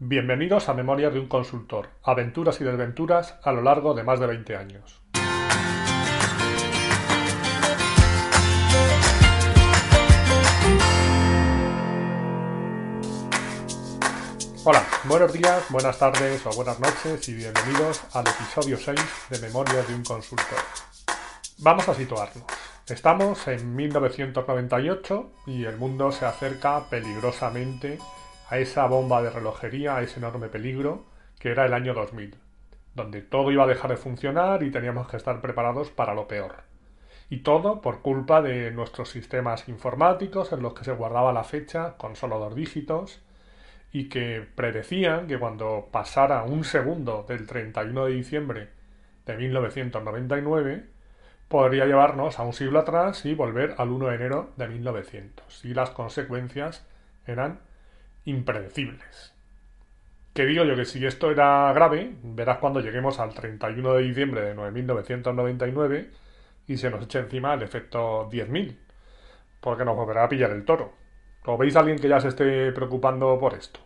Bienvenidos a Memorias de un consultor, aventuras y desventuras a lo largo de más de 20 años. Hola, buenos días, buenas tardes o buenas noches y bienvenidos al episodio 6 de Memorias de un consultor. Vamos a situarnos. Estamos en 1998 y el mundo se acerca peligrosamente a esa bomba de relojería, a ese enorme peligro que era el año 2000, donde todo iba a dejar de funcionar y teníamos que estar preparados para lo peor. Y todo por culpa de nuestros sistemas informáticos en los que se guardaba la fecha con solo dos dígitos y que predecían que cuando pasara un segundo del 31 de diciembre de 1999 podría llevarnos a un siglo atrás y volver al 1 de enero de 1900. Y las consecuencias eran impredecibles. Que digo yo que si esto era grave, verás cuando lleguemos al 31 de diciembre de 1999 y se nos eche encima el efecto 10.000, porque nos volverá a pillar el toro. ¿O veis a alguien que ya se esté preocupando por esto?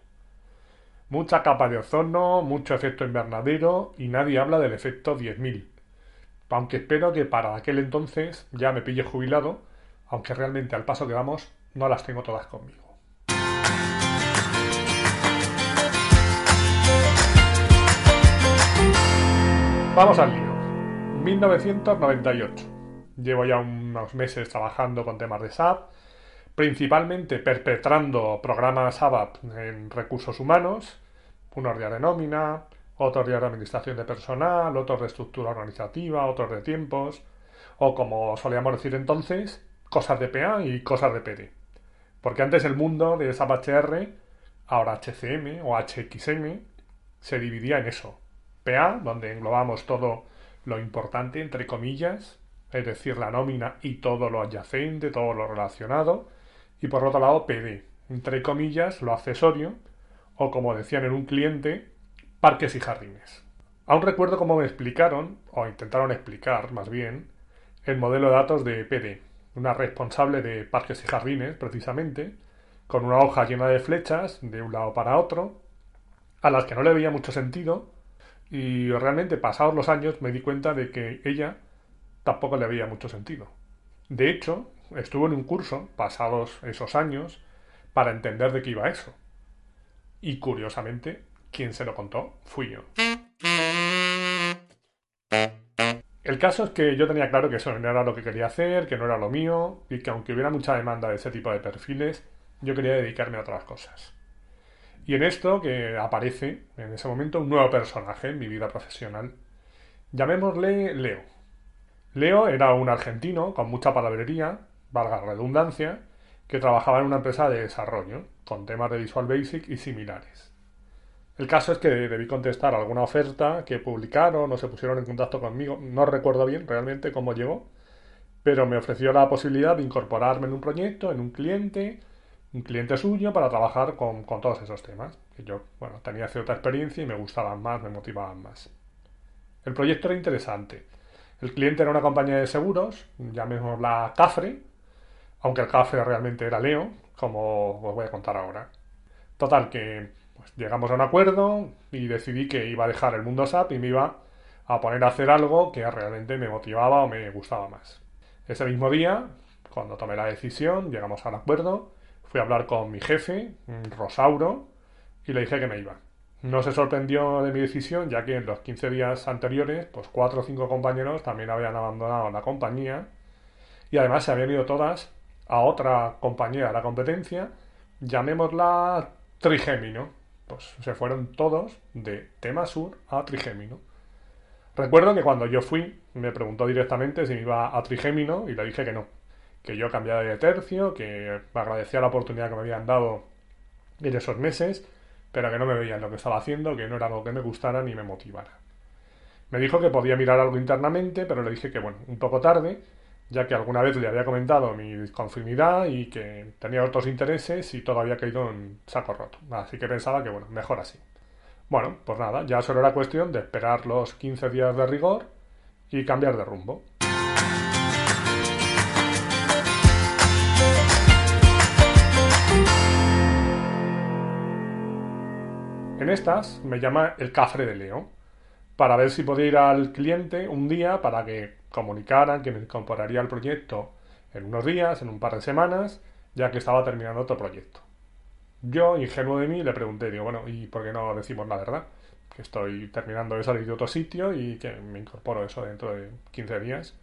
Mucha capa de ozono, mucho efecto invernadero y nadie habla del efecto 10.000 aunque espero que para aquel entonces ya me pille jubilado, aunque realmente al paso que vamos no las tengo todas conmigo. Vamos al lío. 1998. Llevo ya unos meses trabajando con temas de SAP, principalmente perpetrando programas ABAP en recursos humanos, unos días de nómina, otros de administración de personal, otros de estructura organizativa, otros de tiempos, o como solíamos decir entonces, cosas de PA y cosas de PD. Porque antes el mundo de SAP HR, ahora HCM o HXM, se dividía en eso. PA, donde englobamos todo lo importante, entre comillas, es decir, la nómina y todo lo adyacente, todo lo relacionado, y por otro lado PD, entre comillas, lo accesorio, o como decían en un cliente, parques y jardines. Aún recuerdo cómo me explicaron, o intentaron explicar más bien, el modelo de datos de PD, una responsable de parques y jardines, precisamente, con una hoja llena de flechas de un lado para otro, a las que no le veía mucho sentido, y realmente pasados los años me di cuenta de que ella tampoco le veía mucho sentido. De hecho, estuvo en un curso, pasados esos años, para entender de qué iba eso. Y curiosamente, quien se lo contó fui yo. El caso es que yo tenía claro que eso no era lo que quería hacer, que no era lo mío, y que aunque hubiera mucha demanda de ese tipo de perfiles, yo quería dedicarme a otras cosas. Y en esto que aparece, en ese momento, un nuevo personaje en mi vida profesional. Llamémosle Leo. Leo era un argentino con mucha palabrería, valga redundancia, que trabajaba en una empresa de desarrollo, con temas de Visual Basic y similares. El caso es que debí contestar alguna oferta que publicaron o se pusieron en contacto conmigo. No recuerdo bien realmente cómo llegó, pero me ofreció la posibilidad de incorporarme en un proyecto, en un cliente, un cliente suyo para trabajar con, todos esos temas. Que yo, bueno, tenía cierta experiencia y me gustaban más, me motivaban más. El proyecto era interesante. El cliente era una compañía de seguros, llamémosla Cafre, aunque el Cafre realmente era Leo, como os voy a contar ahora. Total, que pues llegamos a un acuerdo y decidí que iba a dejar el mundo SAP y me iba a poner a hacer algo que realmente me motivaba o me gustaba más. Ese mismo día, cuando tomé la decisión, llegamos al acuerdo, fui a hablar con mi jefe, Rosauro, y le dije que me iba. No se sorprendió de mi decisión, ya que en los 15 días anteriores, pues cuatro o cinco compañeros también habían abandonado la compañía y además se habían ido todas a otra compañía de la competencia, llamémosla Trigémino, pues se fueron todos de Tema Sur a Trigémino. Recuerdo que cuando yo fui, me preguntó directamente si me iba a Trigémino y le dije que no, que yo cambiaba de tercio, que agradecía la oportunidad que me habían dado en esos meses, pero que no me veía en lo que estaba haciendo, que no era algo que me gustara ni me motivara. Me dijo que podía mirar algo internamente, pero le dije que bueno, un poco tarde, ya que alguna vez le había comentado mi disconformidad y que tenía otros intereses y todo había caído en saco roto. Así que pensaba que, bueno, mejor así. Bueno, pues nada, ya solo era cuestión de esperar los 15 días de rigor y cambiar de rumbo. En estas me llama el cafre de Leo para ver si podía ir al cliente un día para que comunicaran que me incorporaría al proyecto en unos días, en un par de semanas, ya que estaba terminando otro proyecto. Yo, ingenuo de mí, le pregunté, digo, bueno, ¿y por qué no decimos la verdad? Que estoy terminando de salir de otro sitio y que me incorporo eso dentro de 15 días.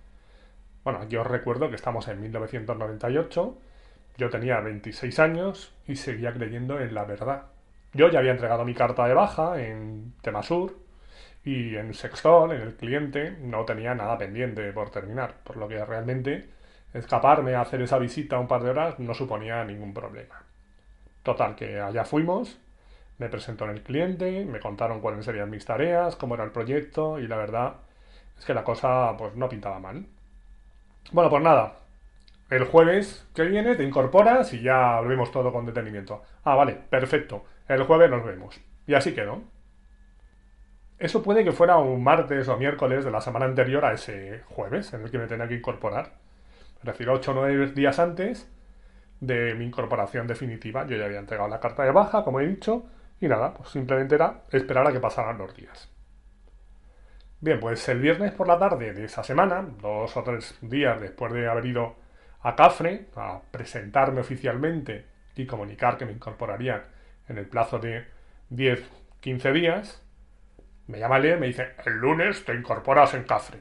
Bueno, yo recuerdo que estamos en 1998, yo tenía 26 años y seguía creyendo en la verdad. Yo ya había entregado mi carta de baja en Temasur y en Sextol, en el cliente, no tenía nada pendiente por terminar, por lo que realmente escaparme a hacer esa visita un par de horas no suponía ningún problema. Total, que allá fuimos, me presentó en el cliente, me contaron cuáles serían mis tareas, cómo era el proyecto y la verdad es que la cosa pues no pintaba mal. Bueno, pues nada, el jueves que viene te incorporas y ya vemos todo con detenimiento. Ah, vale, perfecto, el jueves nos vemos. Y así quedó. Eso puede que fuera un martes o miércoles de la semana anterior a ese jueves en el que me tenía que incorporar. Es decir, 8 o 9 días antes de mi incorporación definitiva. Yo ya había entregado la carta de baja, como he dicho, y nada, pues simplemente era esperar a que pasaran los días. Bien, pues el viernes por la tarde de esa semana, dos o tres días después de haber ido a Cafre a presentarme oficialmente y comunicar que me incorporarían en el plazo de 10-15 días, me llama Leo y me dice, el lunes te incorporas en Cafre.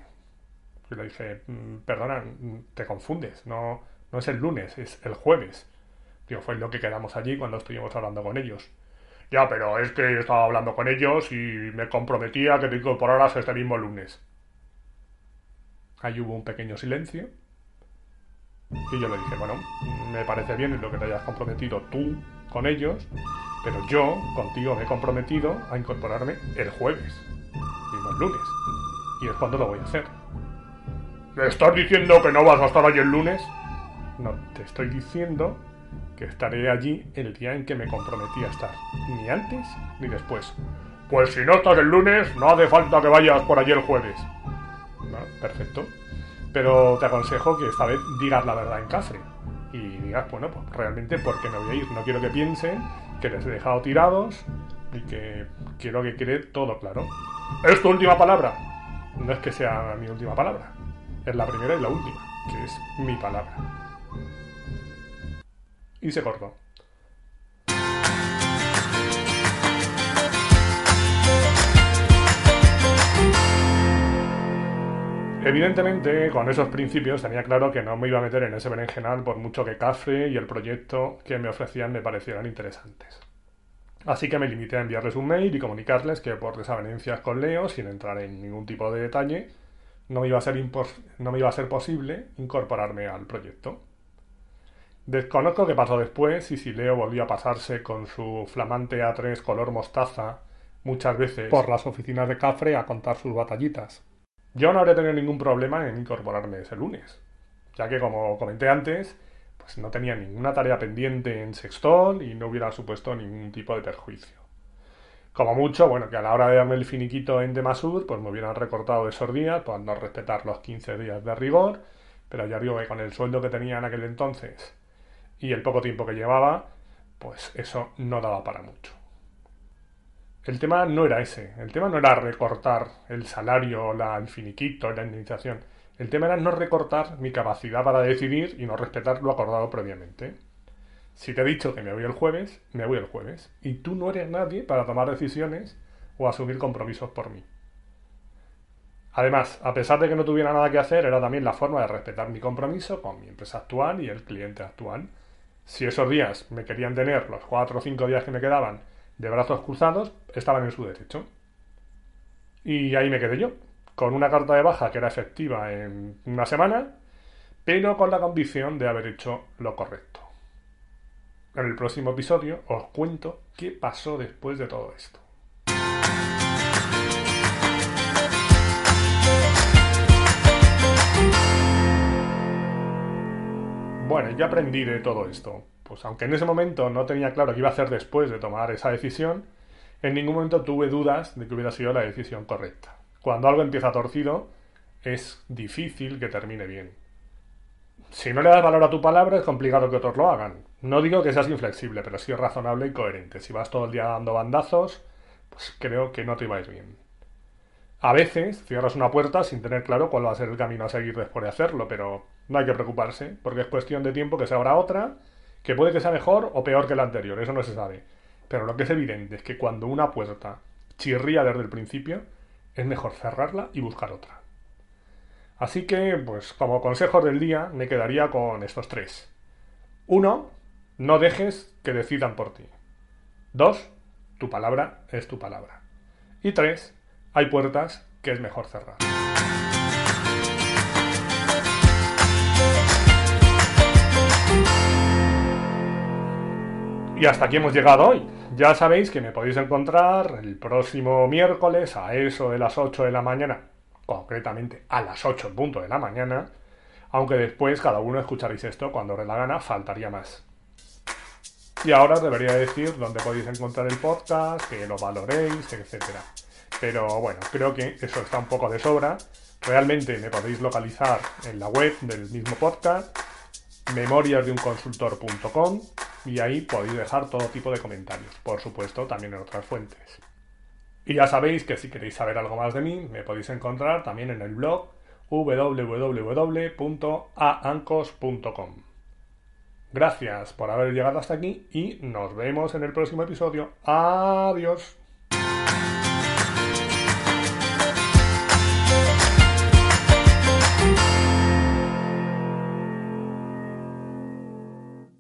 Y le dije, mm, perdona, mm, te confundes, no, no es el lunes, es el jueves. Digo, fue lo que quedamos allí cuando estuvimos hablando con ellos. Ya, pero es que estaba hablando con ellos y me comprometía que te incorporaras este mismo lunes. Ahí hubo un pequeño silencio. Y yo le dije, bueno, me parece bien lo que te hayas comprometido tú con ellos, pero yo contigo me he comprometido a incorporarme el jueves, y no el lunes. Y es cuando lo voy a hacer. ¿Me estás diciendo que no vas a estar allí el lunes? No, te estoy diciendo que estaré allí el día en que me comprometí a estar, ni antes ni después. Pues si no estás el lunes, no hace falta que vayas por allí el jueves. perfecto. Pero te aconsejo que esta vez digas la verdad en Cafre. Y digas, bueno, pues realmente por qué me voy a ir. No quiero que piensen que les he dejado tirados y que quiero que quede todo claro. ¿Es tu última palabra? No es que sea mi última palabra. Es la primera y la última, que es mi palabra y se cortó. Evidentemente, con esos principios tenía claro que no me iba a meter en ese berenjenal por mucho que Cafre y el proyecto que me ofrecían me parecieran interesantes. Así que me limité a enviarles un mail y comunicarles que por desavenencias con Leo, sin entrar en ningún tipo de detalle, no me iba a ser, posible incorporarme al proyecto. Desconozco qué pasó después y si Leo volvió a pasarse con su flamante A3 color mostaza muchas veces por las oficinas de Cafre a contar sus batallitas. Yo no habría tenido ningún problema en incorporarme ese lunes, ya que como comenté antes, pues no tenía ninguna tarea pendiente en Sextol y no hubiera supuesto ningún tipo de perjuicio. Como mucho, bueno, que a la hora de darme el finiquito en Demasur, pues me hubieran recortado esos días por no respetar los 15 días de rigor, pero ya digo que con el sueldo que tenía en aquel entonces y el poco tiempo que llevaba, pues eso no daba para mucho. El tema no era ese, el tema no era recortar el salario, la, el la indemnización. El tema era no recortar mi capacidad para decidir y no respetar lo acordado previamente. Si te he dicho que me voy el jueves, me voy el jueves. Y tú no eres nadie para tomar decisiones o asumir compromisos por mí. Además, a pesar de que no tuviera nada que hacer, era también la forma de respetar mi compromiso con mi empresa actual y el cliente actual si esos días me querían tener, los cuatro o cinco días que me quedaban, de brazos cruzados, estaban en su derecho. Y ahí me quedé yo, con una carta de baja que era efectiva en una semana, pero con la condición de haber hecho lo correcto. En el próximo episodio os cuento qué pasó después de todo esto. Bueno, ya aprendí de todo esto. Pues aunque en ese momento no tenía claro qué iba a hacer después de tomar esa decisión, en ningún momento tuve dudas de que hubiera sido la decisión correcta. Cuando algo empieza torcido, es difícil que termine bien. Si no le das valor a tu palabra, es complicado que otros lo hagan. No digo que seas inflexible, pero sí razonable y coherente. Si vas todo el día dando bandazos, pues creo que no te vais bien. A veces cierras una puerta sin tener claro cuál va a ser el camino a seguir después de hacerlo, pero no hay que preocuparse, porque es cuestión de tiempo que se abra otra, que puede que sea mejor o peor que la anterior, eso no se sabe. Pero lo que es evidente es que cuando una puerta chirría desde el principio, es mejor cerrarla y buscar otra. Así que, pues como consejos del día, me quedaría con estos tres. Uno, no dejes que decidan por ti. Dos, tu palabra es tu palabra. Y tres, hay puertas que es mejor cerrar. Y hasta aquí hemos llegado hoy. Ya sabéis que me podéis encontrar el próximo miércoles a eso de las 8 de la mañana, concretamente a las 8 en punto de la mañana, aunque después cada uno escucharéis esto cuando os dé la gana, faltaría más. Y ahora debería decir dónde podéis encontrar el podcast, que lo valoréis, etc. Pero bueno, creo que eso está un poco de sobra. Realmente me podéis localizar en la web del mismo podcast, memoriasdeunconsultor.com, y ahí podéis dejar todo tipo de comentarios, por supuesto también en otras fuentes. Y ya sabéis que si queréis saber algo más de mí, me podéis encontrar también en el blog www.aancos.com. Gracias por haber llegado hasta aquí y nos vemos en el próximo episodio. Adiós.